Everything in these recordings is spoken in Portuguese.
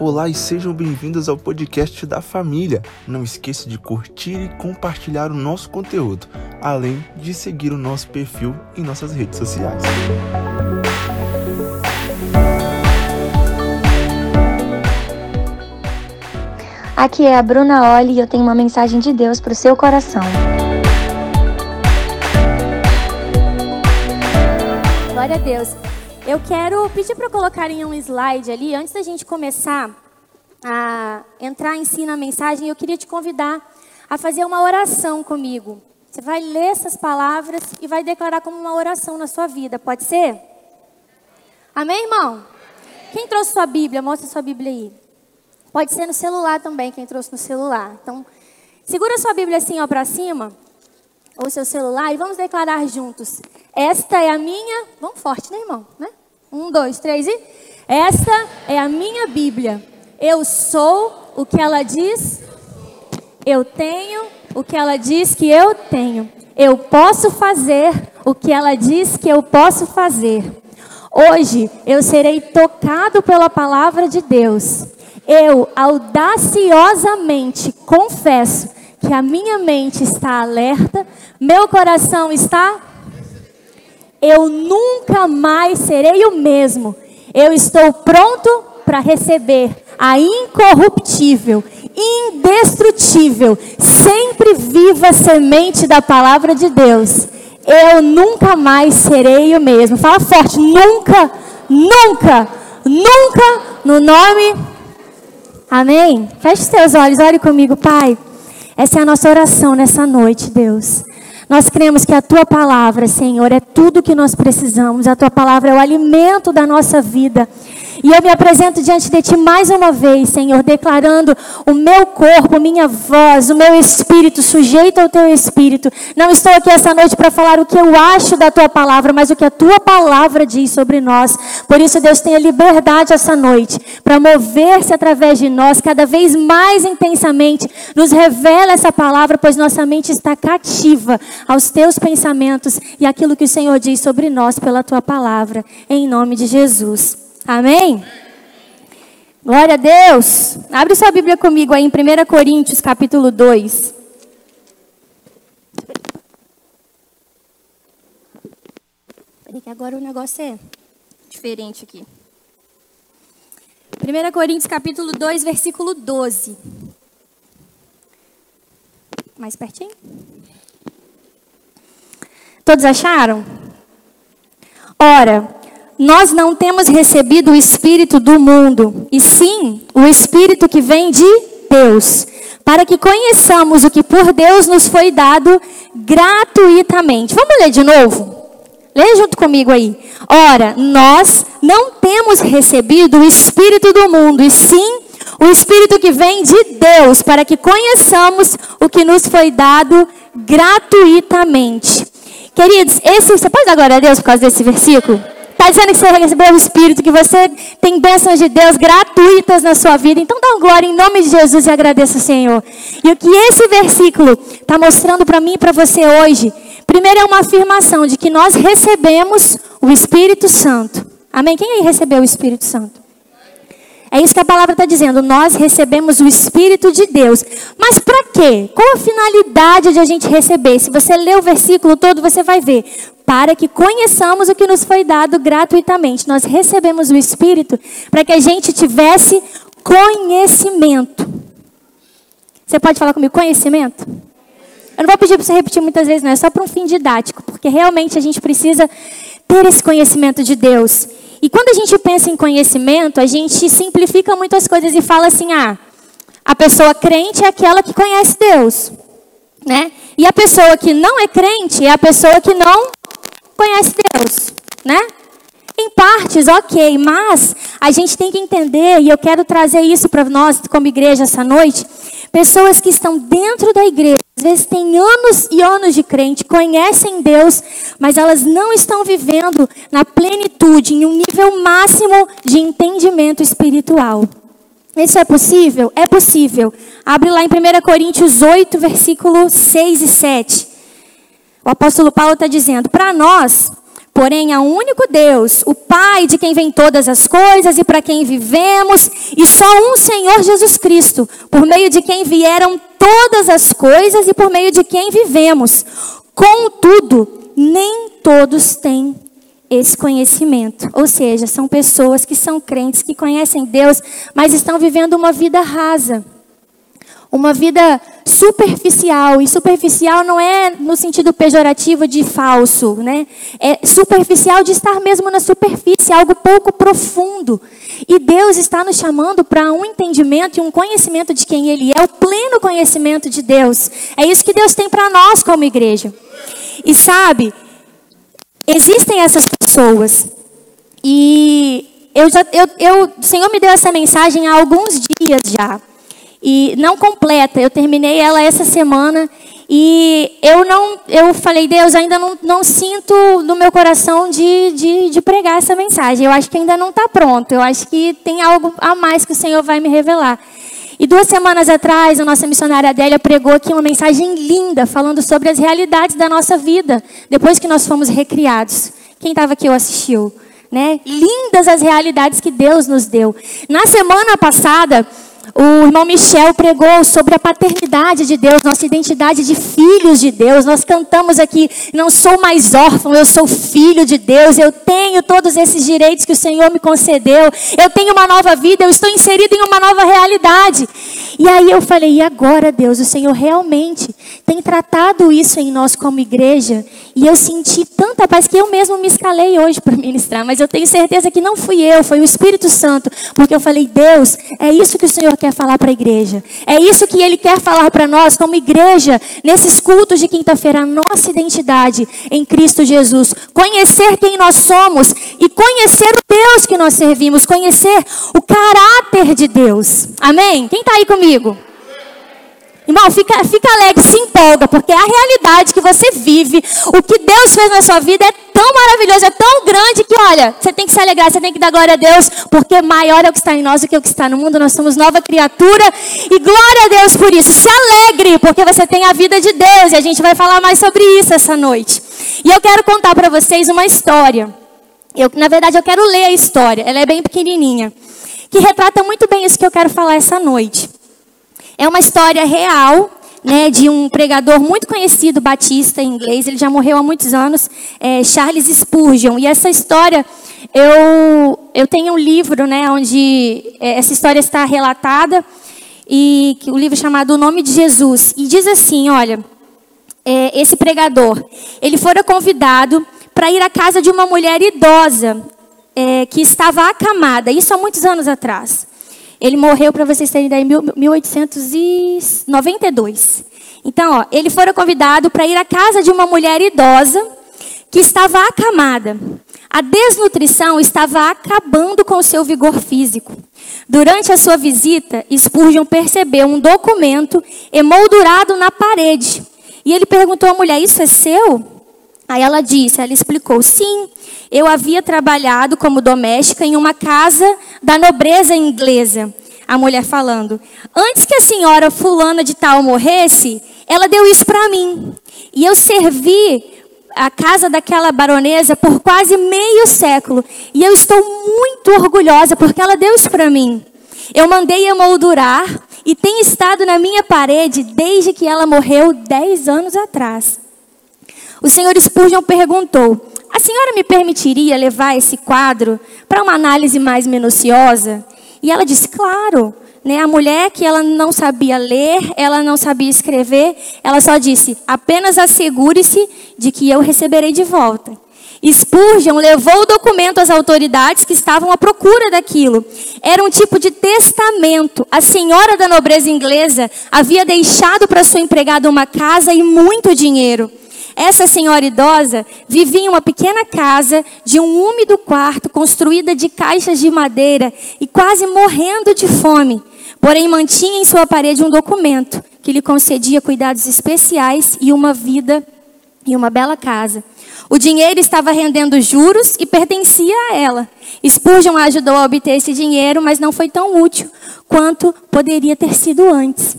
Olá e sejam bem-vindos ao podcast da família. Não esqueça de curtir e compartilhar o nosso conteúdo, além de seguir o nosso perfil em nossas redes sociais. Aqui é a Bruna Oli e eu tenho uma mensagem de Deus para o seu coração. Glória a Deus. Eu quero pedir para colocarem um slide ali, antes da gente começar a entrar em si na mensagem, eu queria te convidar a fazer uma oração comigo. Você vai ler essas palavras e vai declarar como uma oração na sua vida, pode ser? Amém, irmão? Quem trouxe sua Bíblia? Mostra sua Bíblia aí. Pode ser no celular também, quem trouxe no celular. Então, segura sua Bíblia assim, ó, para cima, ou seu celular, e vamos declarar juntos. Esta é a minha. Vamos forte, né, irmão? Né? Um, dois, três e. Esta é a minha Bíblia. Eu sou o que ela diz. Eu tenho o que ela diz que eu tenho. Eu posso fazer o que ela diz que eu posso fazer. Hoje eu serei tocado pela palavra de Deus. Eu audaciosamente confesso que a minha mente está alerta, meu coração está eu nunca mais serei o mesmo. Eu estou pronto para receber a incorruptível, indestrutível, sempre viva semente da palavra de Deus. Eu nunca mais serei o mesmo. Fala forte, nunca, nunca, nunca, no nome. Amém? Feche seus olhos, ore comigo, Pai. Essa é a nossa oração nessa noite, Deus. Nós cremos que a tua palavra, Senhor, é tudo que nós precisamos. A tua palavra é o alimento da nossa vida. E eu me apresento diante de ti mais uma vez, Senhor, declarando o meu corpo, minha voz, o meu espírito sujeito ao teu espírito. Não estou aqui essa noite para falar o que eu acho da tua palavra, mas o que a tua palavra diz sobre nós. Por isso, Deus tenha liberdade essa noite para mover-se através de nós cada vez mais intensamente. Nos revela essa palavra, pois nossa mente está cativa aos teus pensamentos e aquilo que o Senhor diz sobre nós pela tua palavra. Em nome de Jesus. Amém? Glória a Deus. Abre sua Bíblia comigo aí em 1 Coríntios, capítulo 2. Peraí que agora o negócio é diferente aqui. 1 Coríntios, capítulo 2, versículo 12. Mais pertinho? Todos acharam? Ora, nós não temos recebido o Espírito do mundo, e sim o Espírito que vem de Deus, para que conheçamos o que por Deus nos foi dado gratuitamente. Vamos ler de novo? Lê junto comigo aí. Ora, nós não temos recebido o Espírito do mundo, e sim o Espírito que vem de Deus, para que conheçamos o que nos foi dado gratuitamente. Queridos, esse, você pode dar glória a Deus por causa desse versículo? Está dizendo que você recebeu o Espírito, que você tem bênçãos de Deus gratuitas na sua vida. Então dá glória em nome de Jesus e agradeça o Senhor. E o que esse versículo está mostrando para mim e para você hoje, primeiro é uma afirmação de que nós recebemos o Espírito Santo. Amém? Quem aí recebeu o Espírito Santo? É isso que a palavra está dizendo. Nós recebemos o Espírito de Deus. Mas para quê? Qual a finalidade de a gente receber? Se você ler o versículo todo, você vai ver. Para que conheçamos o que nos foi dado gratuitamente. Nós recebemos o Espírito para que a gente tivesse conhecimento. Você pode falar comigo? Conhecimento? Eu não vou pedir para você repetir muitas vezes, não. É só para um fim didático. Porque realmente a gente precisa ter esse conhecimento de Deus. E quando a gente pensa em conhecimento, a gente simplifica muitas coisas e fala assim: ah, a pessoa crente é aquela que conhece Deus, né? E a pessoa que não é crente é a pessoa que não conhece Deus, né? Em partes, ok, mas a gente tem que entender, e eu quero trazer isso para nós como igreja essa noite, pessoas que estão dentro da igreja, às vezes têm anos e anos de crente, conhecem Deus, mas elas não estão vivendo na plenitude, em um nível máximo de entendimento espiritual. Isso é possível? É possível. Abre lá em 1 Coríntios 8, versículos 6 e 7. O apóstolo Paulo está dizendo: para nós, porém a um único Deus, o Pai de quem vem todas as coisas e para quem vivemos, e só um Senhor Jesus Cristo, por meio de quem vieram todas as coisas e por meio de quem vivemos. Contudo, nem todos têm esse conhecimento. Ou seja, são pessoas que são crentes, que conhecem Deus, mas estão vivendo uma vida rasa. Uma vida superficial. E superficial não é no sentido pejorativo de falso, né? É superficial de estar mesmo na superfície, algo pouco profundo. E Deus está nos chamando para um entendimento e um conhecimento de quem Ele é, o pleno conhecimento de Deus. É isso que Deus tem para nós como igreja. E sabe, existem essas pessoas. E eu já, eu, eu, o Senhor me deu essa mensagem há alguns dias já. E não completa, eu terminei ela essa semana. E eu não, eu falei, Deus, ainda não, não sinto no meu coração de, de, de pregar essa mensagem. Eu acho que ainda não está pronto. Eu acho que tem algo a mais que o Senhor vai me revelar. E duas semanas atrás, a nossa missionária Adélia pregou aqui uma mensagem linda, falando sobre as realidades da nossa vida, depois que nós fomos recriados. Quem estava aqui ou assistiu? Né? Lindas as realidades que Deus nos deu. Na semana passada, o irmão Michel pregou sobre a paternidade de Deus, nossa identidade de filhos de Deus. Nós cantamos aqui: não sou mais órfão, eu sou filho de Deus. Eu tenho todos esses direitos que o Senhor me concedeu. Eu tenho uma nova vida, eu estou inserido em uma nova realidade. E aí eu falei: e agora, Deus, o Senhor realmente tem tratado isso em nós como igreja? E eu senti tanta paz que eu mesmo me escalei hoje para ministrar, mas eu tenho certeza que não fui eu, foi o Espírito Santo, porque eu falei: Deus, é isso que o Senhor quer falar para a igreja. É isso que Ele quer falar para nós, como igreja, nesses cultos de quinta-feira, a nossa identidade em Cristo Jesus. Conhecer quem nós somos e conhecer o Deus que nós servimos, conhecer o caráter de Deus. Amém? Quem está aí comigo? Irmão, fica, fica alegre, se empolga, porque a realidade que você vive, o que Deus fez na sua vida é tão maravilhoso, é tão grande que, olha, você tem que se alegrar, você tem que dar glória a Deus, porque maior é o que está em nós do que o que está no mundo. Nós somos nova criatura e glória a Deus por isso. Se alegre, porque você tem a vida de Deus e a gente vai falar mais sobre isso essa noite. E eu quero contar para vocês uma história. Eu, na verdade, eu quero ler a história, ela é bem pequenininha, que retrata muito bem isso que eu quero falar essa noite. É uma história real, né, de um pregador muito conhecido, batista em inglês, ele já morreu há muitos anos, é Charles Spurgeon. E essa história, eu, eu tenho um livro né, onde é, essa história está relatada, e o livro é chamado O Nome de Jesus. E diz assim: olha, é, esse pregador, ele fora convidado para ir à casa de uma mulher idosa é, que estava acamada, isso há muitos anos atrás. Ele morreu, para vocês terem ideia, em 1892. Então, ó, ele foi convidado para ir à casa de uma mulher idosa que estava acamada. A desnutrição estava acabando com o seu vigor físico. Durante a sua visita, Spurgeon percebeu um documento emoldurado na parede. E ele perguntou à mulher: Isso é seu? Aí ela disse, ela explicou: sim, eu havia trabalhado como doméstica em uma casa da nobreza inglesa. A mulher falando: antes que a senhora fulana de tal morresse, ela deu isso para mim. E eu servi a casa daquela baronesa por quase meio século. E eu estou muito orgulhosa porque ela deu isso para mim. Eu mandei emoldurar e tem estado na minha parede desde que ela morreu dez anos atrás. O senhor Spurgeon perguntou: A senhora me permitiria levar esse quadro para uma análise mais minuciosa? E ela disse: Claro. Né, a mulher que ela não sabia ler, ela não sabia escrever, ela só disse: apenas assegure-se de que eu receberei de volta. Spurgeon levou o documento às autoridades que estavam à procura daquilo. Era um tipo de testamento. A senhora da nobreza inglesa havia deixado para sua empregada uma casa e muito dinheiro. Essa senhora idosa vivia em uma pequena casa de um úmido quarto construída de caixas de madeira e quase morrendo de fome. Porém, mantinha em sua parede um documento que lhe concedia cuidados especiais e uma vida e uma bela casa. O dinheiro estava rendendo juros e pertencia a ela. Spurgeon a ajudou a obter esse dinheiro, mas não foi tão útil quanto poderia ter sido antes.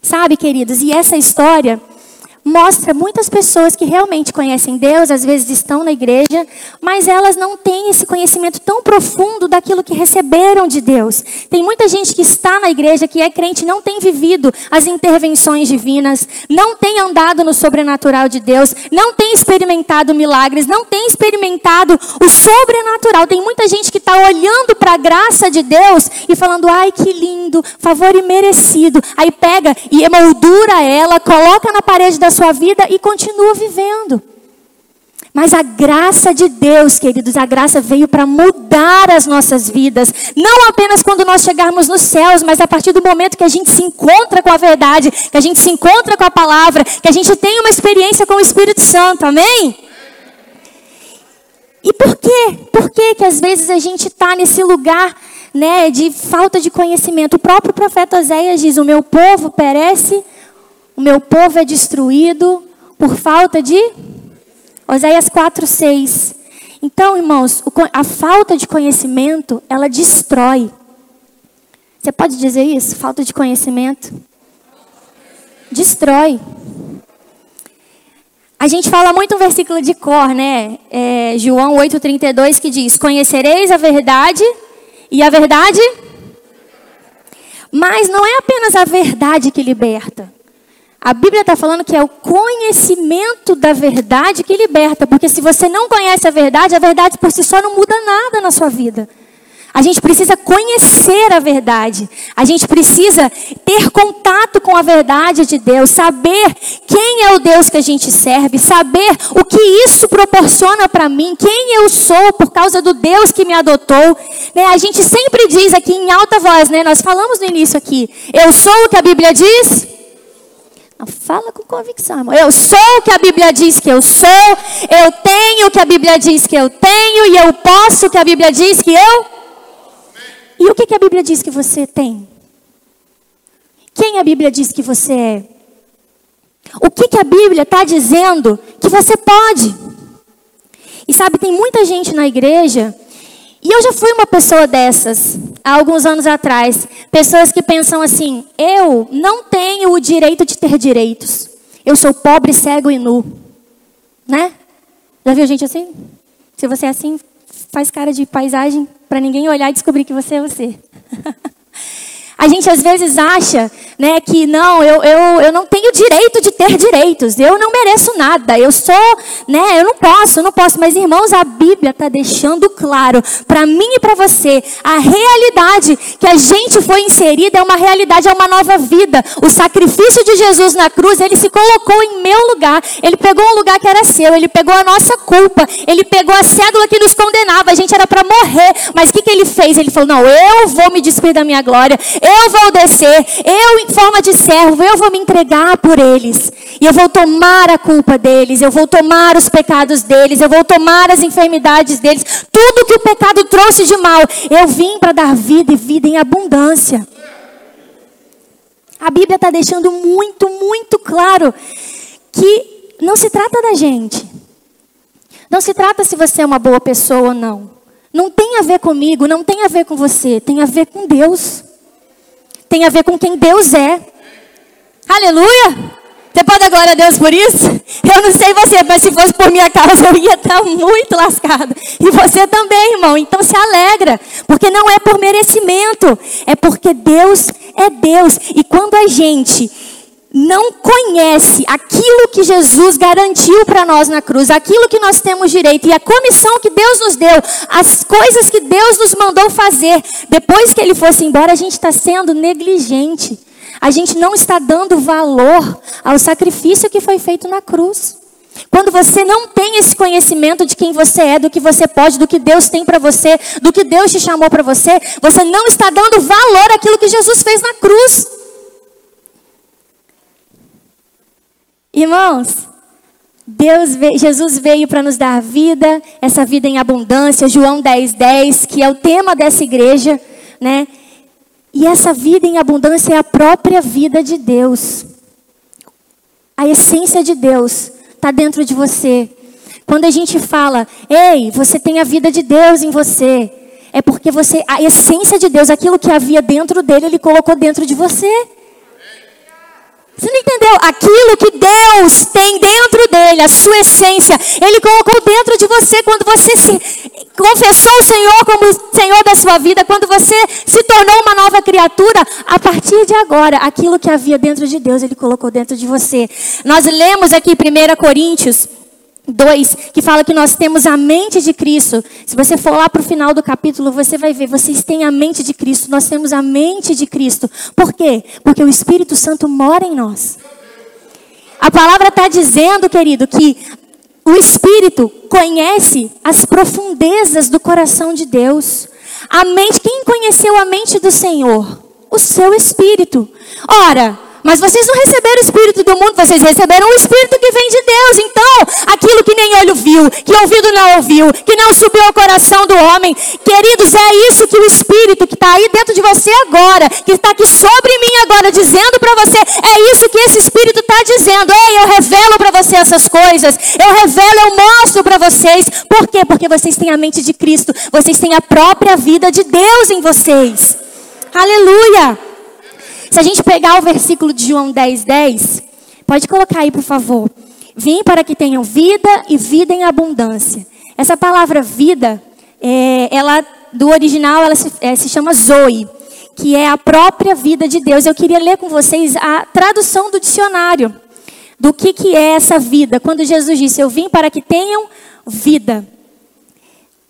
Sabe, queridos, e essa história mostra muitas pessoas que realmente conhecem Deus, às vezes estão na igreja, mas elas não têm esse conhecimento tão profundo daquilo que receberam de Deus. Tem muita gente que está na igreja, que é crente, não tem vivido as intervenções divinas, não tem andado no sobrenatural de Deus, não tem experimentado milagres, não tem experimentado o sobrenatural. Tem muita gente que está olhando para a graça de Deus e falando, ai que lindo, favor imerecido. Aí pega e emoldura ela, coloca na parede da sua vida e continua vivendo. Mas a graça de Deus, queridos, a graça veio para mudar as nossas vidas. Não apenas quando nós chegarmos nos céus, mas a partir do momento que a gente se encontra com a verdade, que a gente se encontra com a palavra, que a gente tem uma experiência com o Espírito Santo. Amém? E por quê? Por que que às vezes a gente está nesse lugar né, de falta de conhecimento? O próprio profeta Oséias diz: O meu povo perece o meu povo é destruído por falta de. Oséias 4, 6. Então, irmãos, a falta de conhecimento, ela destrói. Você pode dizer isso? Falta de conhecimento? Destrói. A gente fala muito um versículo de cor, né? É, João 8,32, que diz: Conhecereis a verdade, e a verdade. Mas não é apenas a verdade que liberta. A Bíblia está falando que é o conhecimento da verdade que liberta, porque se você não conhece a verdade, a verdade por si só não muda nada na sua vida. A gente precisa conhecer a verdade. A gente precisa ter contato com a verdade de Deus, saber quem é o Deus que a gente serve, saber o que isso proporciona para mim, quem eu sou por causa do Deus que me adotou. Né? A gente sempre diz aqui em alta voz, né? nós falamos no início aqui, eu sou o que a Bíblia diz. Fala com convicção, irmão. Eu sou o que a Bíblia diz que eu sou, eu tenho o que a Bíblia diz que eu tenho, e eu posso o que a Bíblia diz que eu. E o que, que a Bíblia diz que você tem? Quem a Bíblia diz que você é? O que, que a Bíblia está dizendo que você pode? E sabe, tem muita gente na igreja e eu já fui uma pessoa dessas, há alguns anos atrás. Pessoas que pensam assim: eu não tenho o direito de ter direitos. Eu sou pobre, cego e nu. Né? Já viu gente assim? Se você é assim, faz cara de paisagem para ninguém olhar e descobrir que você é você. A gente às vezes acha né, que não, eu, eu, eu não tenho direito de ter direitos, eu não mereço nada, eu sou, né, eu não posso, eu não posso. Mas irmãos, a Bíblia está deixando claro para mim e para você a realidade que a gente foi inserida é uma realidade, é uma nova vida. O sacrifício de Jesus na cruz, ele se colocou em meu lugar, ele pegou um lugar que era seu, ele pegou a nossa culpa, ele pegou a cédula que nos condenava, a gente era para morrer, mas o que, que ele fez? Ele falou: não, eu vou me despir da minha glória, eu vou descer, eu, em forma de servo, eu vou me entregar por eles. E eu vou tomar a culpa deles, eu vou tomar os pecados deles, eu vou tomar as enfermidades deles. Tudo que o pecado trouxe de mal, eu vim para dar vida e vida em abundância. A Bíblia está deixando muito, muito claro que não se trata da gente. Não se trata se você é uma boa pessoa ou não. Não tem a ver comigo, não tem a ver com você, tem a ver com Deus tem a ver com quem Deus é. Aleluia! Você pode dar glória a Deus por isso? Eu não sei você, mas se fosse por minha causa, eu ia estar muito lascado. E você também, irmão. Então se alegra, porque não é por merecimento, é porque Deus é Deus. E quando a gente não conhece aquilo que Jesus garantiu para nós na cruz, aquilo que nós temos direito e a comissão que Deus nos deu, as coisas que Deus nos mandou fazer, depois que Ele fosse embora, a gente está sendo negligente. A gente não está dando valor ao sacrifício que foi feito na cruz. Quando você não tem esse conhecimento de quem você é, do que você pode, do que Deus tem para você, do que Deus te chamou para você, você não está dando valor àquilo que Jesus fez na cruz. Irmãos, Deus Jesus veio para nos dar vida, essa vida em abundância, João 10, 10, que é o tema dessa igreja, né? E essa vida em abundância é a própria vida de Deus. A essência de Deus está dentro de você. Quando a gente fala, ei, você tem a vida de Deus em você, é porque você, a essência de Deus, aquilo que havia dentro dele, ele colocou dentro de você. Você não entendeu? Aquilo que Deus tem dentro dele, a sua essência, Ele colocou dentro de você quando você se confessou o Senhor como Senhor da sua vida, quando você se tornou uma nova criatura. A partir de agora, aquilo que havia dentro de Deus, Ele colocou dentro de você. Nós lemos aqui 1 Coríntios 2, que fala que nós temos a mente de Cristo. Se você for lá para o final do capítulo, você vai ver, vocês têm a mente de Cristo, nós temos a mente de Cristo. Por quê? Porque o Espírito Santo mora em nós. A palavra está dizendo, querido, que o Espírito conhece as profundezas do coração de Deus. A mente, quem conheceu a mente do Senhor? O seu Espírito. Ora, mas vocês não receberam o Espírito do mundo, vocês receberam o Espírito que vem de Deus. Então, aquilo que nem olho viu, que ouvido não ouviu, que não subiu ao coração do homem. Queridos, é isso que o Espírito que está aí dentro de você agora, que está aqui sobre mim agora, dizendo para você, é isso que esse Espírito está dizendo. Ei, eu revelo para você essas coisas. Eu revelo, eu mostro para vocês. Por quê? Porque vocês têm a mente de Cristo. Vocês têm a própria vida de Deus em vocês. Aleluia! Se a gente pegar o versículo de João 10, 10, pode colocar aí, por favor. Vim para que tenham vida e vida em abundância. Essa palavra vida, é, ela do original, ela se, é, se chama Zoe, que é a própria vida de Deus. Eu queria ler com vocês a tradução do dicionário do que, que é essa vida. Quando Jesus disse: Eu vim para que tenham vida.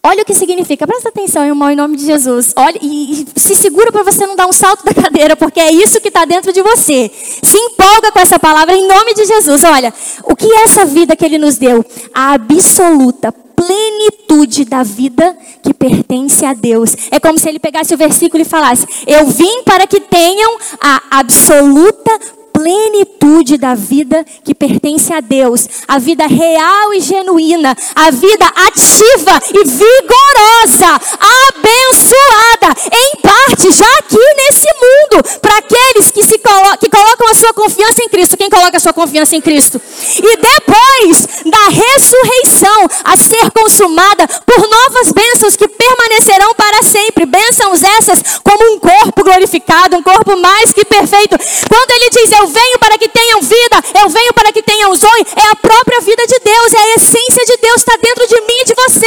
Olha o que significa, presta atenção, irmão, em nome de Jesus. Olha, e, e se segura para você não dar um salto da cadeira, porque é isso que está dentro de você. Se empolga com essa palavra em nome de Jesus. Olha, o que é essa vida que Ele nos deu? A absoluta plenitude da vida que pertence a Deus. É como se ele pegasse o versículo e falasse: Eu vim para que tenham a absoluta plenitude da vida que pertence a Deus, a vida real e genuína, a vida ativa e vigorosa, abençoada, em parte já aqui nesse mundo, para aqueles que, se colo que colocam a sua confiança em Cristo. Quem coloca a sua confiança em Cristo? E depois da ressurreição a ser consumada por novas bênçãos que permanecerão para sempre. Bênçãos essas como um corpo glorificado, um corpo mais que perfeito. Quando ele diz, Eu venho para que tenham vida, eu venho para que tenham zoe, é a própria vida de Deus, é a essência de Deus está dentro de mim e de você.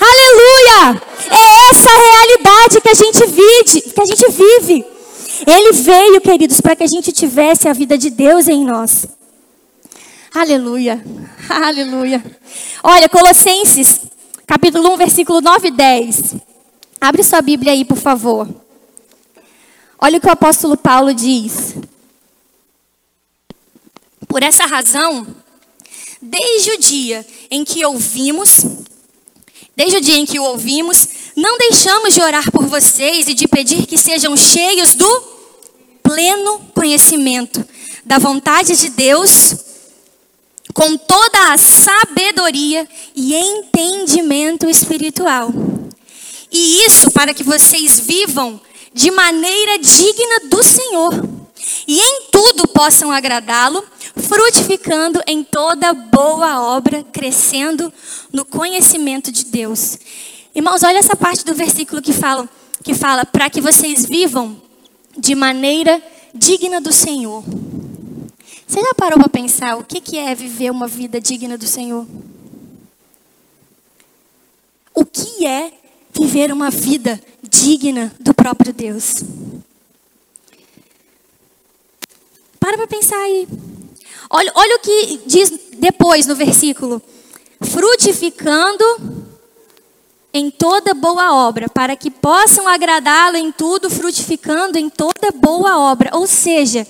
Aleluia! É essa realidade que a gente vive, que a gente vive. Ele veio, queridos, para que a gente tivesse a vida de Deus em nós. Aleluia. Aleluia. Olha, Colossenses, capítulo 1, versículo 9 e 10. Abre sua Bíblia aí, por favor. Olha o que o apóstolo Paulo diz. Por essa razão, desde o dia em que ouvimos, desde o dia em que o ouvimos, não deixamos de orar por vocês e de pedir que sejam cheios do pleno conhecimento da vontade de Deus, com toda a sabedoria e entendimento espiritual. E isso para que vocês vivam de maneira digna do Senhor e em tudo possam agradá-lo, frutificando em toda boa obra, crescendo no conhecimento de Deus. Irmãos, olha essa parte do versículo que fala, que fala para que vocês vivam de maneira digna do Senhor. Você já parou para pensar o que é viver uma vida digna do Senhor? O que é viver uma vida digna do próprio Deus? Para para pensar aí. Olha, olha o que diz depois no versículo: frutificando em toda boa obra, para que possam agradá-lo em tudo, frutificando em toda boa obra. Ou seja,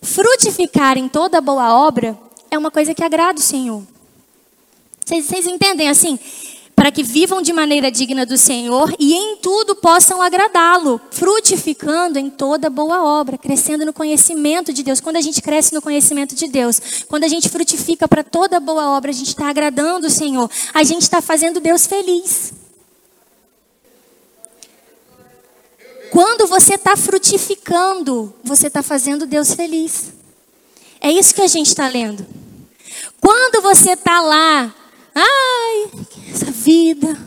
frutificar em toda boa obra é uma coisa que agrada o Senhor. Vocês, vocês entendem assim? Para que vivam de maneira digna do Senhor e em tudo possam agradá-lo, frutificando em toda boa obra, crescendo no conhecimento de Deus. Quando a gente cresce no conhecimento de Deus, quando a gente frutifica para toda boa obra, a gente está agradando o Senhor, a gente está fazendo Deus feliz. Quando você está frutificando, você está fazendo Deus feliz. É isso que a gente está lendo. Quando você está lá Ai, essa vida.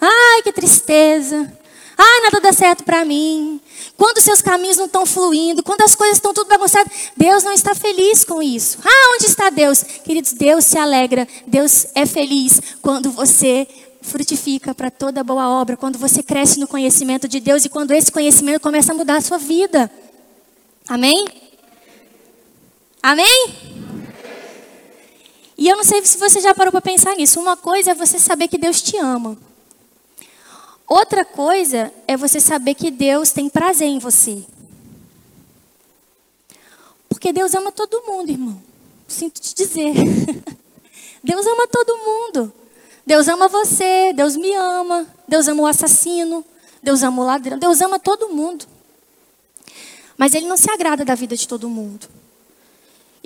Ai, que tristeza. Ai, nada dá certo para mim. quando seus caminhos não estão fluindo, quando as coisas estão tudo bagunçadas, Deus não está feliz com isso. Ah, onde está Deus? Queridos, Deus se alegra, Deus é feliz quando você frutifica para toda boa obra, quando você cresce no conhecimento de Deus e quando esse conhecimento começa a mudar a sua vida. Amém? Amém? E eu não sei se você já parou para pensar nisso. Uma coisa é você saber que Deus te ama. Outra coisa é você saber que Deus tem prazer em você. Porque Deus ama todo mundo, irmão. Sinto te dizer. Deus ama todo mundo. Deus ama você, Deus me ama, Deus ama o assassino, Deus ama o ladrão, Deus ama todo mundo. Mas Ele não se agrada da vida de todo mundo.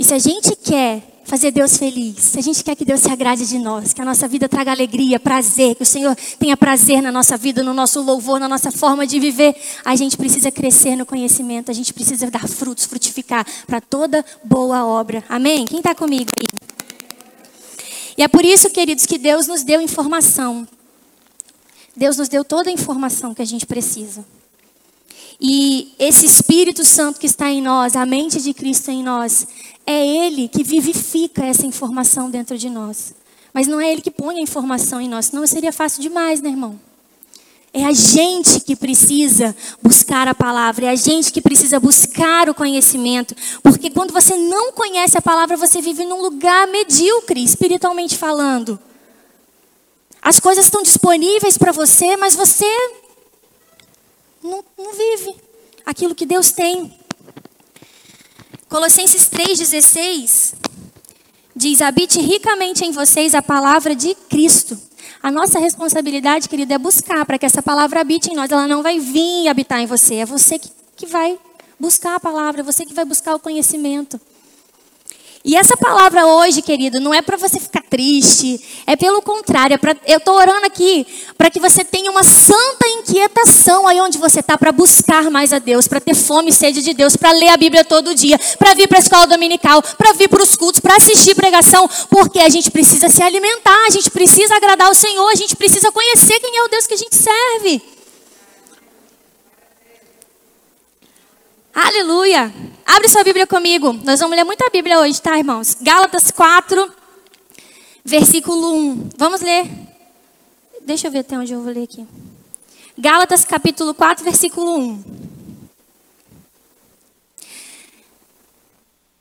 E se a gente quer fazer Deus feliz, se a gente quer que Deus se agrade de nós, que a nossa vida traga alegria, prazer, que o Senhor tenha prazer na nossa vida, no nosso louvor, na nossa forma de viver, a gente precisa crescer no conhecimento, a gente precisa dar frutos, frutificar para toda boa obra. Amém? Quem está comigo aí? E é por isso, queridos, que Deus nos deu informação. Deus nos deu toda a informação que a gente precisa. E esse Espírito Santo que está em nós, a mente de Cristo em nós, é Ele que vivifica essa informação dentro de nós. Mas não é Ele que põe a informação em nós, senão seria fácil demais, né, irmão? É a gente que precisa buscar a palavra, é a gente que precisa buscar o conhecimento. Porque quando você não conhece a palavra, você vive num lugar medíocre, espiritualmente falando. As coisas estão disponíveis para você, mas você não, não vive aquilo que Deus tem. Colossenses 3,16 diz: Habite ricamente em vocês a palavra de Cristo. A nossa responsabilidade, querida, é buscar para que essa palavra habite em nós. Ela não vai vir habitar em você. É você que, que vai buscar a palavra, é você que vai buscar o conhecimento. E essa palavra hoje, querido, não é para você ficar triste, é pelo contrário, é pra, eu estou orando aqui para que você tenha uma santa inquietação aí onde você está para buscar mais a Deus, para ter fome e sede de Deus, para ler a Bíblia todo dia, para vir para a escola dominical, para vir para os cultos, para assistir pregação, porque a gente precisa se alimentar, a gente precisa agradar o Senhor, a gente precisa conhecer quem é o Deus que a gente serve. Aleluia! Abre sua Bíblia comigo. Nós vamos ler muita Bíblia hoje, tá, irmãos? Gálatas 4, versículo 1. Vamos ler. Deixa eu ver até onde eu vou ler aqui. Gálatas capítulo 4, versículo 1.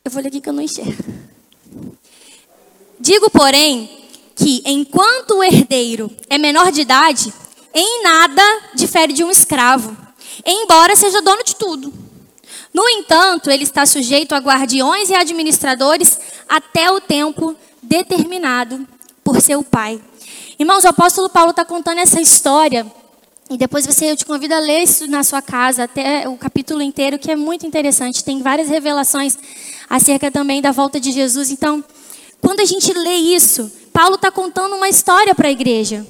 Eu vou ler aqui que eu não enxergo. Digo, porém, que enquanto o herdeiro é menor de idade, em nada difere de um escravo, embora seja dono de tudo. No entanto, ele está sujeito a guardiões e administradores até o tempo determinado por seu pai. Irmãos, o apóstolo Paulo está contando essa história. E depois você, eu te convido a ler isso na sua casa, até o capítulo inteiro, que é muito interessante. Tem várias revelações acerca também da volta de Jesus. Então, quando a gente lê isso, Paulo está contando uma história para a igreja.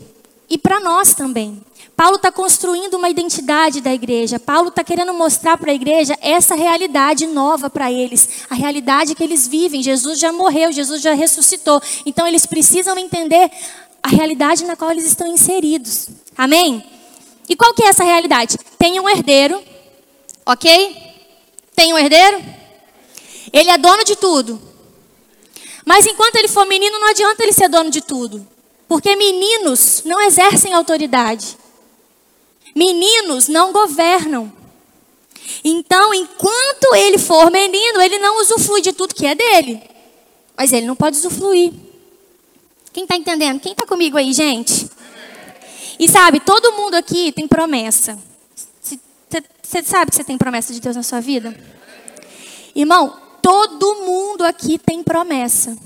E para nós também. Paulo está construindo uma identidade da igreja. Paulo está querendo mostrar para a igreja essa realidade nova para eles, a realidade que eles vivem. Jesus já morreu, Jesus já ressuscitou. Então eles precisam entender a realidade na qual eles estão inseridos. Amém? E qual que é essa realidade? Tem um herdeiro, ok? Tem um herdeiro? Ele é dono de tudo. Mas enquanto ele for menino, não adianta ele ser dono de tudo. Porque meninos não exercem autoridade. Meninos não governam. Então, enquanto ele for menino, ele não usufrui de tudo que é dele. Mas ele não pode usufruir. Quem está entendendo? Quem está comigo aí, gente? E sabe, todo mundo aqui tem promessa. Você sabe que você tem promessa de Deus na sua vida? Irmão, todo mundo aqui tem promessa.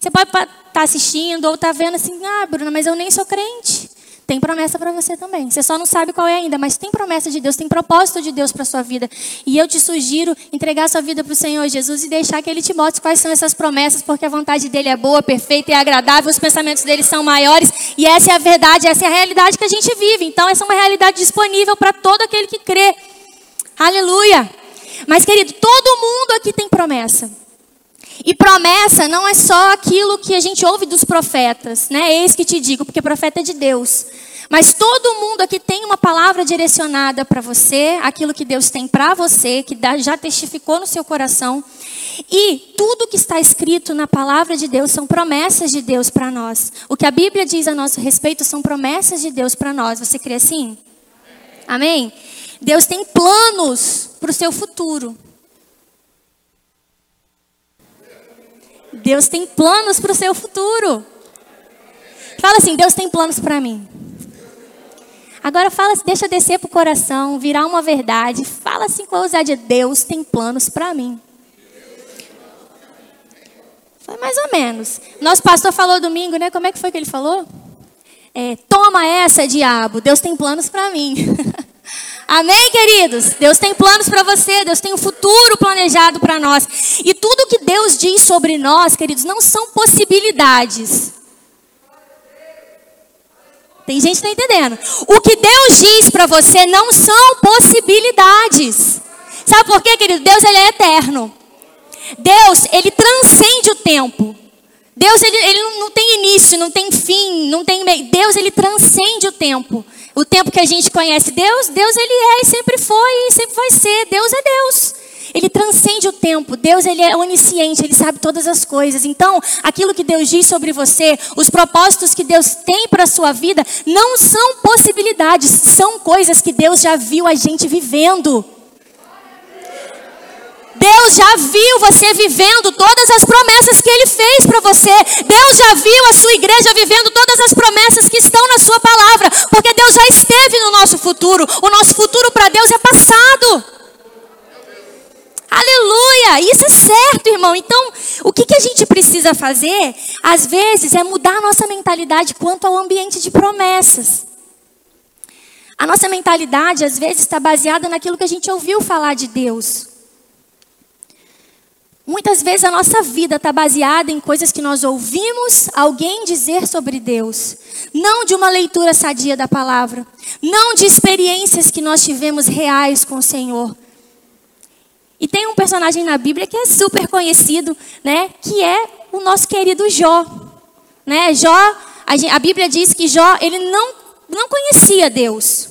Você pode estar tá assistindo ou estar tá vendo assim, ah, Bruna, mas eu nem sou crente. Tem promessa para você também. Você só não sabe qual é ainda, mas tem promessa de Deus, tem propósito de Deus para sua vida. E eu te sugiro entregar sua vida para o Senhor Jesus e deixar que Ele te mostre quais são essas promessas, porque a vontade dele é boa, perfeita e agradável, os pensamentos dele são maiores. E essa é a verdade, essa é a realidade que a gente vive. Então, essa é uma realidade disponível para todo aquele que crê. Aleluia! Mas, querido, todo mundo aqui tem promessa. E promessa não é só aquilo que a gente ouve dos profetas, né? Eis que te digo, porque profeta é de Deus. Mas todo mundo aqui tem uma palavra direcionada para você, aquilo que Deus tem para você, que já testificou no seu coração. E tudo que está escrito na palavra de Deus são promessas de Deus para nós. O que a Bíblia diz a nosso respeito são promessas de Deus para nós. Você crê assim? Amém? Deus tem planos para o seu futuro. Deus tem planos para o seu futuro. Fala assim: Deus tem planos para mim. Agora fala, deixa descer para o coração, virar uma verdade. Fala assim com a ousadia: Deus tem planos para mim. Foi mais ou menos. Nosso pastor falou domingo, né? Como é que foi que ele falou? É, Toma essa, diabo. Deus tem planos para mim. Amém, queridos? Deus tem planos para você, Deus tem um futuro planejado para nós. E tudo que Deus diz sobre nós, queridos, não são possibilidades. Tem gente que está entendendo. O que Deus diz para você não são possibilidades. Sabe por quê, querido? Deus ele é eterno. Deus, ele transcende o tempo. Deus, ele, ele não tem início, não tem fim, não tem meio. Deus, ele transcende o tempo. O tempo que a gente conhece Deus, Deus ele é e sempre foi e sempre vai ser. Deus é Deus. Ele transcende o tempo. Deus ele é onisciente, ele sabe todas as coisas. Então, aquilo que Deus diz sobre você, os propósitos que Deus tem para a sua vida, não são possibilidades, são coisas que Deus já viu a gente vivendo. Deus já viu você vivendo todas as promessas que Ele fez para você. Deus já viu a sua igreja vivendo todas as promessas que estão na Sua palavra. Porque Deus já esteve no nosso futuro. O nosso futuro para Deus é passado. Aleluia! Isso é certo, irmão. Então, o que, que a gente precisa fazer, às vezes, é mudar a nossa mentalidade quanto ao ambiente de promessas. A nossa mentalidade, às vezes, está baseada naquilo que a gente ouviu falar de Deus. Muitas vezes a nossa vida está baseada em coisas que nós ouvimos alguém dizer sobre Deus, não de uma leitura sadia da palavra, não de experiências que nós tivemos reais com o Senhor. E tem um personagem na Bíblia que é super conhecido, né, que é o nosso querido Jó. Né? Jó, a, Bíblia diz que Jó, ele não, não conhecia Deus.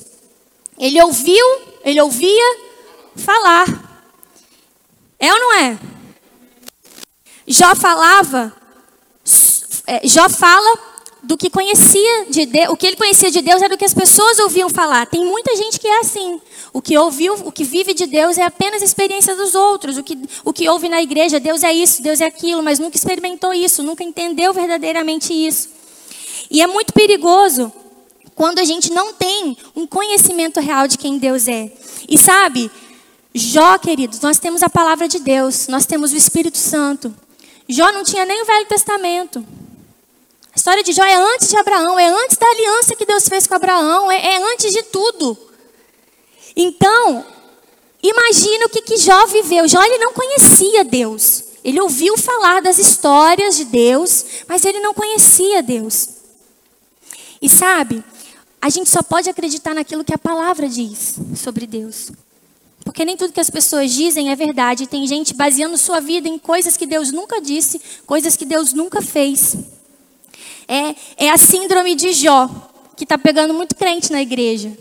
Ele ouviu, ele ouvia falar. É ou não é? Jó falava, é, Jó fala do que conhecia de Deus, o que ele conhecia de Deus era o que as pessoas ouviam falar. Tem muita gente que é assim. O que ouviu, o que vive de Deus é apenas a experiência dos outros. O que, o que ouve na igreja, Deus é isso, Deus é aquilo, mas nunca experimentou isso, nunca entendeu verdadeiramente isso. E é muito perigoso quando a gente não tem um conhecimento real de quem Deus é. E sabe, Jó, queridos, nós temos a palavra de Deus, nós temos o Espírito Santo. Jó não tinha nem o Velho Testamento. A história de Jó é antes de Abraão, é antes da aliança que Deus fez com Abraão, é, é antes de tudo. Então, imagina o que, que Jó viveu. Jó ele não conhecia Deus. Ele ouviu falar das histórias de Deus, mas ele não conhecia Deus. E sabe, a gente só pode acreditar naquilo que a palavra diz sobre Deus. Porque nem tudo que as pessoas dizem é verdade. Tem gente baseando sua vida em coisas que Deus nunca disse, coisas que Deus nunca fez. É, é a síndrome de Jó, que está pegando muito crente na igreja.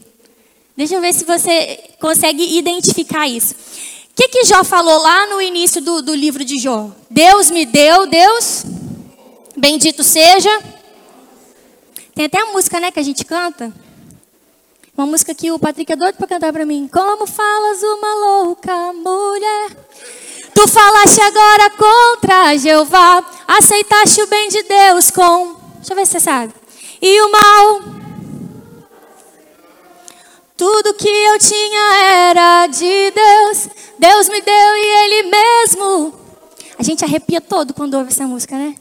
Deixa eu ver se você consegue identificar isso. O que, que Jó falou lá no início do, do livro de Jó? Deus me deu, Deus, bendito seja. Tem até a música, né, que a gente canta. Uma música que o Patrick é doido para cantar para mim. Como falas uma louca mulher. Tu falaste agora contra Jeová. Aceitaste o bem de Deus com. Deixa eu ver se você sabe. E o mal. Tudo que eu tinha era de Deus. Deus me deu e Ele mesmo. A gente arrepia todo quando ouve essa música, né?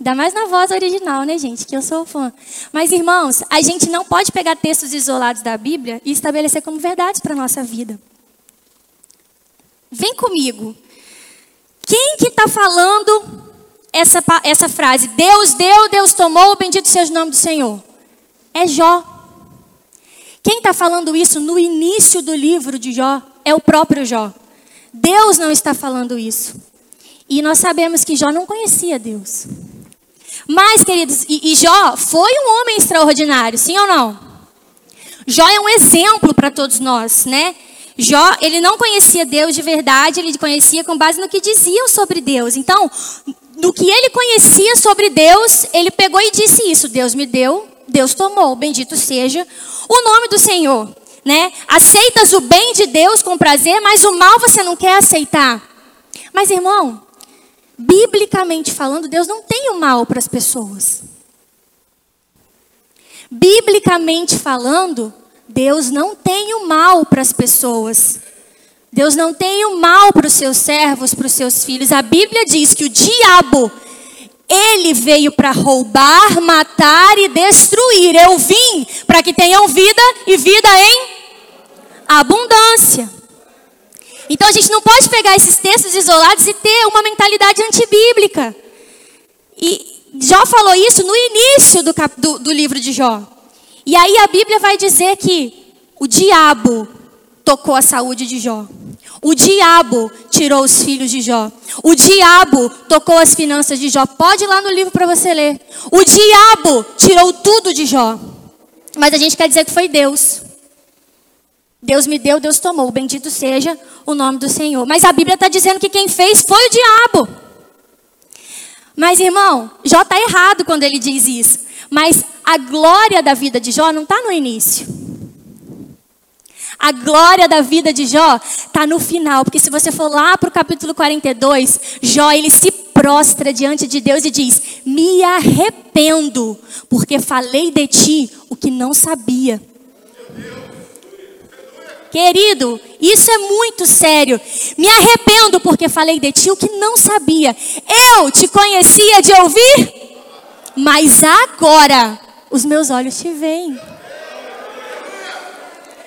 Ainda mais na voz original, né, gente? Que eu sou fã. Mas, irmãos, a gente não pode pegar textos isolados da Bíblia e estabelecer como verdades para a nossa vida. Vem comigo. Quem que está falando essa, essa frase? Deus deu, Deus tomou, bendito seja o nome do Senhor. É Jó. Quem está falando isso no início do livro de Jó é o próprio Jó. Deus não está falando isso. E nós sabemos que Jó não conhecia Deus. Mas, queridos, e, e Jó foi um homem extraordinário, sim ou não? Jó é um exemplo para todos nós, né? Jó, ele não conhecia Deus de verdade, ele conhecia com base no que diziam sobre Deus. Então, do que ele conhecia sobre Deus, ele pegou e disse isso: Deus me deu, Deus tomou, bendito seja o nome do Senhor. Né? Aceitas o bem de Deus com prazer, mas o mal você não quer aceitar. Mas, irmão, biblicamente falando, Deus não tem o mal para as pessoas. Biblicamente falando, Deus não tem o mal para as pessoas. Deus não tem o mal para os seus servos, para os seus filhos. A Bíblia diz que o diabo, ele veio para roubar, matar e destruir. Eu vim para que tenham vida e vida em abundância. Então a gente não pode pegar esses textos isolados e ter uma mentalidade antibíblica. E Jó falou isso no início do, do, do livro de Jó. E aí a Bíblia vai dizer que o diabo tocou a saúde de Jó. O diabo tirou os filhos de Jó. O diabo tocou as finanças de Jó. Pode ir lá no livro para você ler. O diabo tirou tudo de Jó. Mas a gente quer dizer que foi Deus. Deus me deu, Deus tomou. Bendito seja o nome do Senhor. Mas a Bíblia está dizendo que quem fez foi o diabo. Mas irmão, Jó está errado quando ele diz isso. Mas a glória da vida de Jó não está no início. A glória da vida de Jó está no final, porque se você for lá para o capítulo 42, Jó ele se prostra diante de Deus e diz: Me arrependo, porque falei de ti o que não sabia. Querido, isso é muito sério. Me arrependo porque falei de ti o que não sabia. Eu te conhecia de ouvir, mas agora os meus olhos te veem.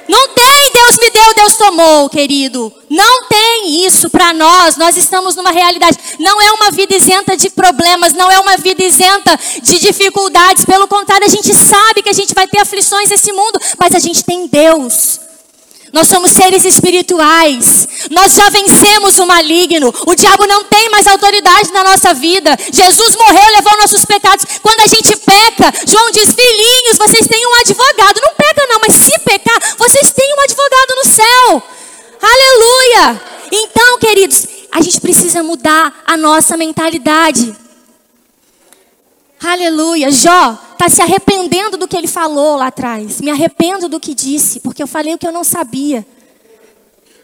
Não tem Deus me deu, Deus tomou, querido. Não tem isso para nós. Nós estamos numa realidade. Não é uma vida isenta de problemas, não é uma vida isenta de dificuldades. Pelo contrário, a gente sabe que a gente vai ter aflições nesse mundo, mas a gente tem Deus. Nós somos seres espirituais. Nós já vencemos o maligno. O diabo não tem mais autoridade na nossa vida. Jesus morreu, levou nossos pecados. Quando a gente peca, João diz: Filhinhos, vocês têm um advogado. Não peca, não, mas se pecar, vocês têm um advogado no céu. Aleluia. Então, queridos, a gente precisa mudar a nossa mentalidade. Aleluia. Jó está se arrependendo do que ele falou lá atrás. Me arrependo do que disse, porque eu falei o que eu não sabia.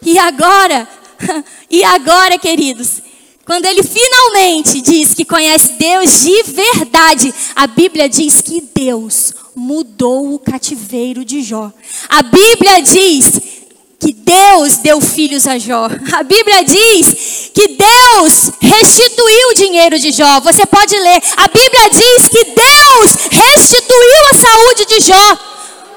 E agora, e agora, queridos, quando ele finalmente diz que conhece Deus de verdade, a Bíblia diz que Deus mudou o cativeiro de Jó. A Bíblia diz que Deus deu filhos a Jó. A Bíblia diz que Deus restituiu o dinheiro de Jó. Você pode ler. A Bíblia diz que Deus restituiu a saúde de Jó.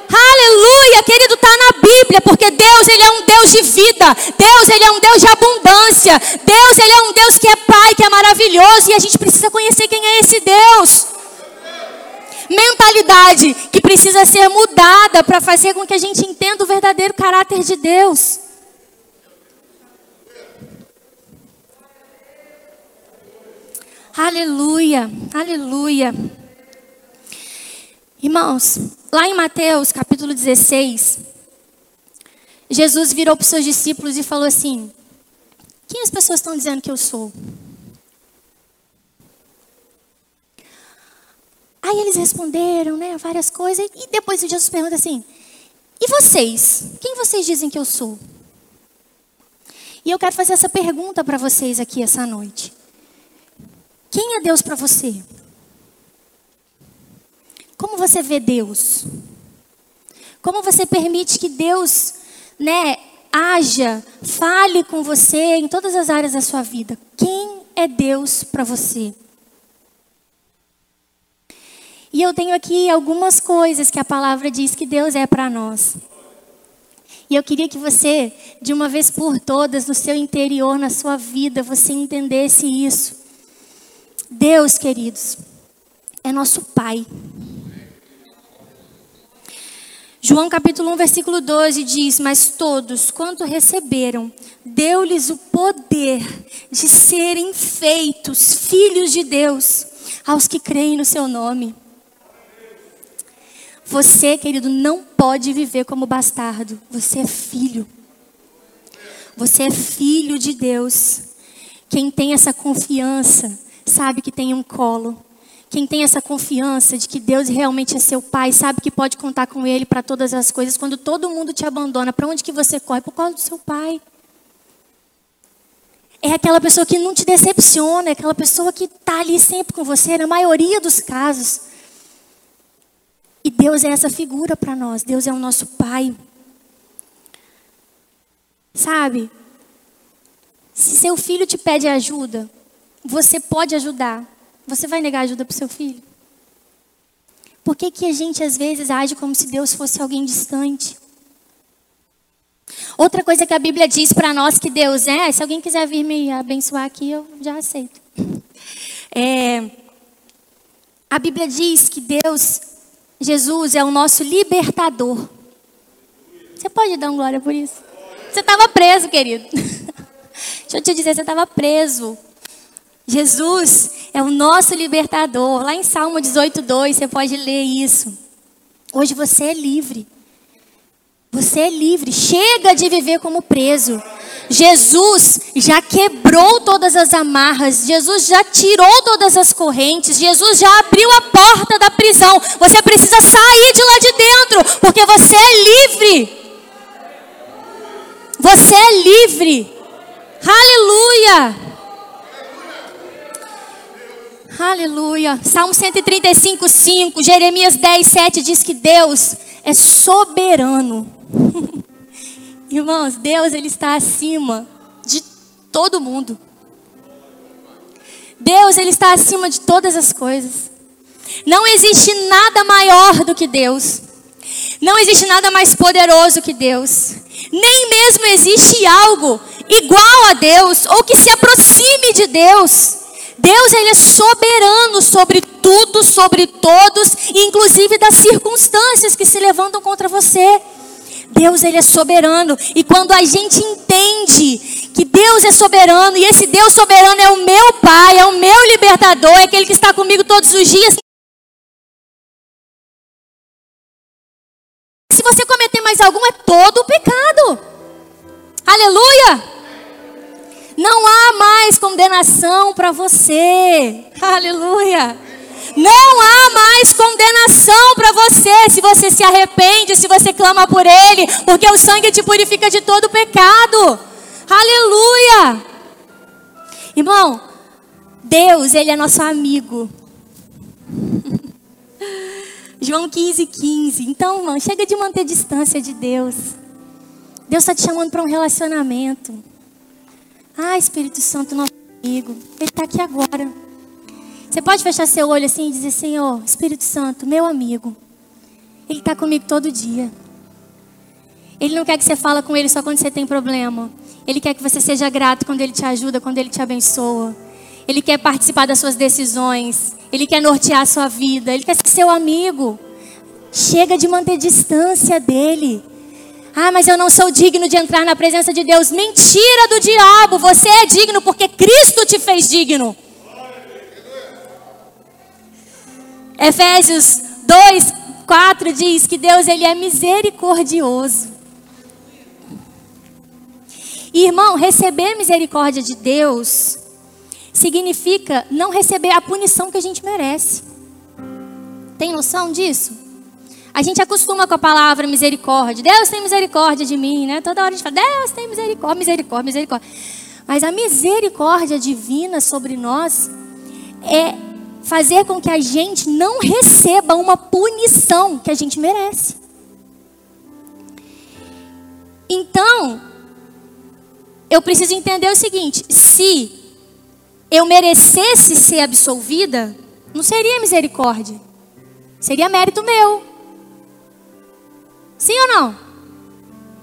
Aleluia, querido, está na Bíblia, porque Deus ele é um Deus de vida, Deus ele é um Deus de abundância, Deus ele é um Deus que é Pai, que é maravilhoso, e a gente precisa conhecer quem é esse Deus mentalidade que precisa ser mudada para fazer com que a gente entenda o verdadeiro caráter de Deus. Aleluia, aleluia. Irmãos, lá em Mateus capítulo 16, Jesus virou para os seus discípulos e falou assim: Quem as pessoas estão dizendo que eu sou? Aí eles responderam, né, várias coisas. E depois Jesus pergunta assim: E vocês? Quem vocês dizem que eu sou? E eu quero fazer essa pergunta para vocês aqui essa noite. Quem é Deus para você? Como você vê Deus? Como você permite que Deus, né, haja, fale com você em todas as áreas da sua vida? Quem é Deus para você? E eu tenho aqui algumas coisas que a palavra diz que Deus é para nós. E eu queria que você, de uma vez por todas, no seu interior, na sua vida, você entendesse isso. Deus, queridos, é nosso Pai. João capítulo 1, versículo 12 diz: Mas todos, quanto receberam, deu-lhes o poder de serem feitos filhos de Deus, aos que creem no seu nome. Você, querido, não pode viver como bastardo. Você é filho. Você é filho de Deus. Quem tem essa confiança sabe que tem um colo. Quem tem essa confiança de que Deus realmente é seu pai, sabe que pode contar com ele para todas as coisas. Quando todo mundo te abandona, para onde que você corre? Por causa do seu pai. É aquela pessoa que não te decepciona, é aquela pessoa que está ali sempre com você, na maioria dos casos. E Deus é essa figura para nós, Deus é o nosso pai. Sabe? Se seu filho te pede ajuda, você pode ajudar. Você vai negar ajuda para seu filho? Por que, que a gente às vezes age como se Deus fosse alguém distante? Outra coisa que a Bíblia diz para nós que Deus é, se alguém quiser vir me abençoar aqui, eu já aceito. É, a Bíblia diz que Deus, Jesus, é o nosso libertador. Você pode dar um glória por isso? Você estava preso, querido. Deixa eu te dizer, você estava preso. Jesus é o nosso libertador. Lá em Salmo 18:2 você pode ler isso. Hoje você é livre. Você é livre. Chega de viver como preso. Jesus já quebrou todas as amarras. Jesus já tirou todas as correntes. Jesus já abriu a porta da prisão. Você precisa sair de lá de dentro, porque você é livre. Você é livre. Aleluia. Aleluia. Salmo 135, 5. Jeremias 10, 7 diz que Deus é soberano. Irmãos, Deus ele está acima de todo mundo. Deus ele está acima de todas as coisas. Não existe nada maior do que Deus. Não existe nada mais poderoso que Deus. Nem mesmo existe algo igual a Deus ou que se aproxime de Deus. Deus ele é soberano sobre tudo, sobre todos, inclusive das circunstâncias que se levantam contra você. Deus ele é soberano e quando a gente entende que Deus é soberano e esse Deus soberano é o meu Pai, é o meu libertador, é aquele que está comigo todos os dias. Se você cometer mais algum é todo o pecado. Aleluia! Não há mais condenação para você. Aleluia. Não há mais condenação para você se você se arrepende, se você clama por Ele, porque o sangue te purifica de todo pecado. Aleluia. Irmão, Deus, Ele é nosso amigo. João 15, 15. Então, irmão, chega de manter distância de Deus. Deus está te chamando para um relacionamento. Ah, Espírito Santo, nosso amigo, Ele está aqui agora. Você pode fechar seu olho assim e dizer: Senhor, Espírito Santo, meu amigo, Ele está comigo todo dia. Ele não quer que você fale com Ele só quando você tem problema. Ele quer que você seja grato quando Ele te ajuda, quando Ele te abençoa. Ele quer participar das suas decisões. Ele quer nortear a sua vida. Ele quer ser seu amigo. Chega de manter distância dele. Ah, mas eu não sou digno de entrar na presença de Deus. Mentira do diabo. Você é digno porque Cristo te fez digno. Efésios 2, 4 diz que Deus ele é misericordioso. irmão, receber misericórdia de Deus significa não receber a punição que a gente merece. Tem noção disso? A gente acostuma com a palavra misericórdia. Deus tem misericórdia de mim, né? Toda hora a gente fala, Deus tem misericórdia, misericórdia, misericórdia. Mas a misericórdia divina sobre nós é fazer com que a gente não receba uma punição que a gente merece. Então, eu preciso entender o seguinte: se eu merecesse ser absolvida, não seria misericórdia, seria mérito meu. Sim ou não?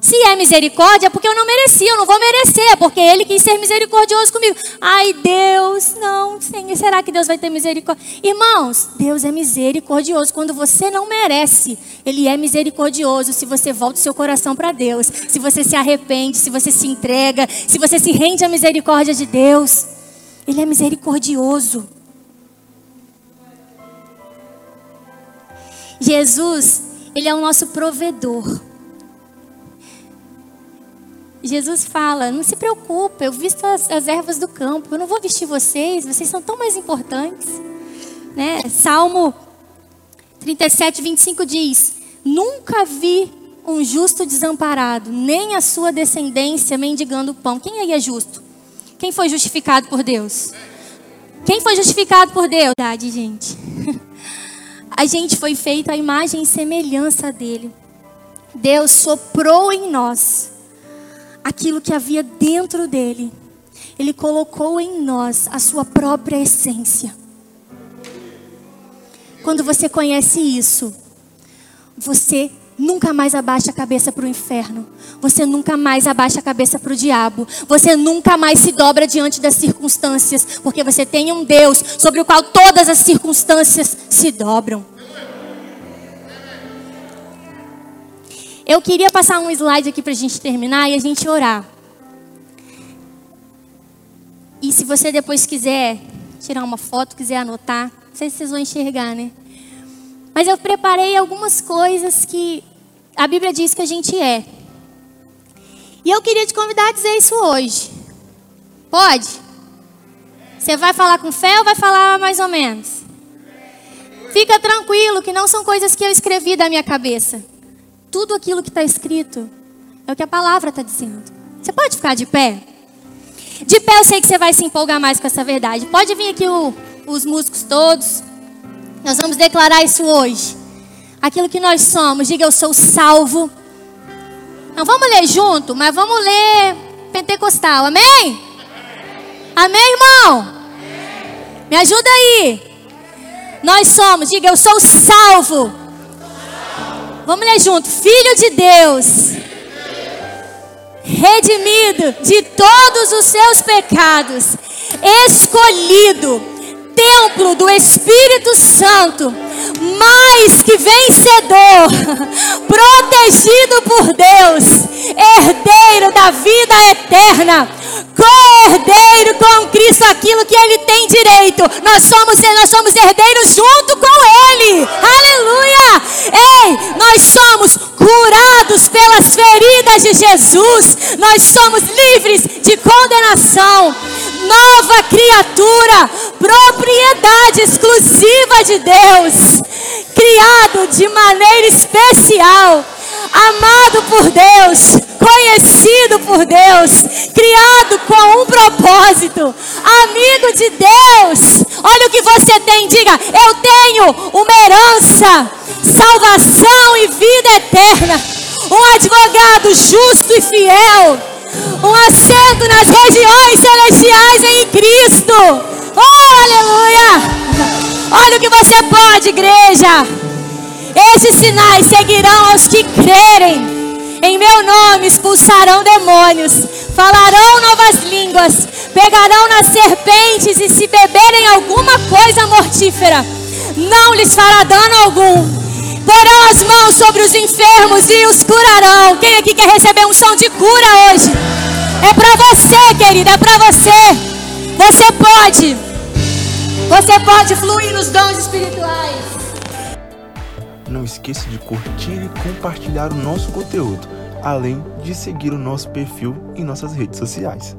Se é misericórdia, é porque eu não mereci, eu não vou merecer, é porque ele quis ser misericordioso comigo. Ai, Deus, não, Senhor, será que Deus vai ter misericórdia? Irmãos, Deus é misericordioso quando você não merece. Ele é misericordioso se você volta o seu coração para Deus, se você se arrepende, se você se entrega, se você se rende à misericórdia de Deus. Ele é misericordioso. Jesus, ele é o nosso provedor. Jesus fala: Não se preocupe, eu visto as, as, ervas do campo, eu não vou vestir vocês, vocês são tão mais importantes. Né? Salmo 37, 25 diz: Nunca vi um justo desamparado, nem a sua descendência mendigando pão. Quem aí é justo? Quem foi justificado por Deus? Quem foi justificado por Deus? Verdade, gente. A gente foi feito à imagem e semelhança dele. Deus soprou em nós aquilo que havia dentro dele. Ele colocou em nós a sua própria essência. Quando você conhece isso, você nunca mais abaixa a cabeça para o inferno. Você nunca mais abaixa a cabeça para o diabo. Você nunca mais se dobra diante das circunstâncias, porque você tem um Deus sobre o qual todas as circunstâncias se dobram. Eu queria passar um slide aqui para a gente terminar e a gente orar. E se você depois quiser tirar uma foto, quiser anotar, não sei se vocês vão enxergar, né? Mas eu preparei algumas coisas que a Bíblia diz que a gente é. E eu queria te convidar a dizer isso hoje. Pode? Você vai falar com fé ou vai falar mais ou menos? Fica tranquilo que não são coisas que eu escrevi da minha cabeça tudo aquilo que está escrito é o que a palavra está dizendo. Você pode ficar de pé? De pé eu sei que você vai se empolgar mais com essa verdade. Pode vir aqui o, os músicos todos. Nós vamos declarar isso hoje. Aquilo que nós somos. Diga, eu sou salvo. Não vamos ler junto, mas vamos ler pentecostal. Amém? Amém, irmão? Me ajuda aí. Nós somos. Diga, eu sou salvo Vamos ler junto. Filho de Deus, redimido de todos os seus pecados, escolhido, templo do Espírito Santo, mais que vencedor, protegido por Deus, herdeiro da vida eterna co-herdeiro com Cristo aquilo que ele tem direito. Nós somos, nós somos herdeiros junto com ele. Aleluia! Ei, nós somos curados pelas feridas de Jesus. Nós somos livres de condenação. Nova criatura, propriedade exclusiva de Deus, criado de maneira especial amado por Deus, conhecido por Deus, criado com um propósito, amigo de Deus. Olha o que você tem, diga: Eu tenho uma herança, salvação e vida eterna, um advogado justo e fiel, um assento nas regiões celestiais em Cristo. Oh, aleluia! Olha o que você pode, igreja. Esses sinais seguirão aos que crerem. Em meu nome expulsarão demônios, falarão novas línguas, pegarão nas serpentes e se beberem alguma coisa mortífera, não lhes fará dano algum. Porão as mãos sobre os enfermos e os curarão. Quem aqui quer receber um som de cura hoje? É para você, querida, é para você. Você pode. Você pode fluir nos dons espirituais não esqueça de curtir e compartilhar o nosso conteúdo, além de seguir o nosso perfil em nossas redes sociais.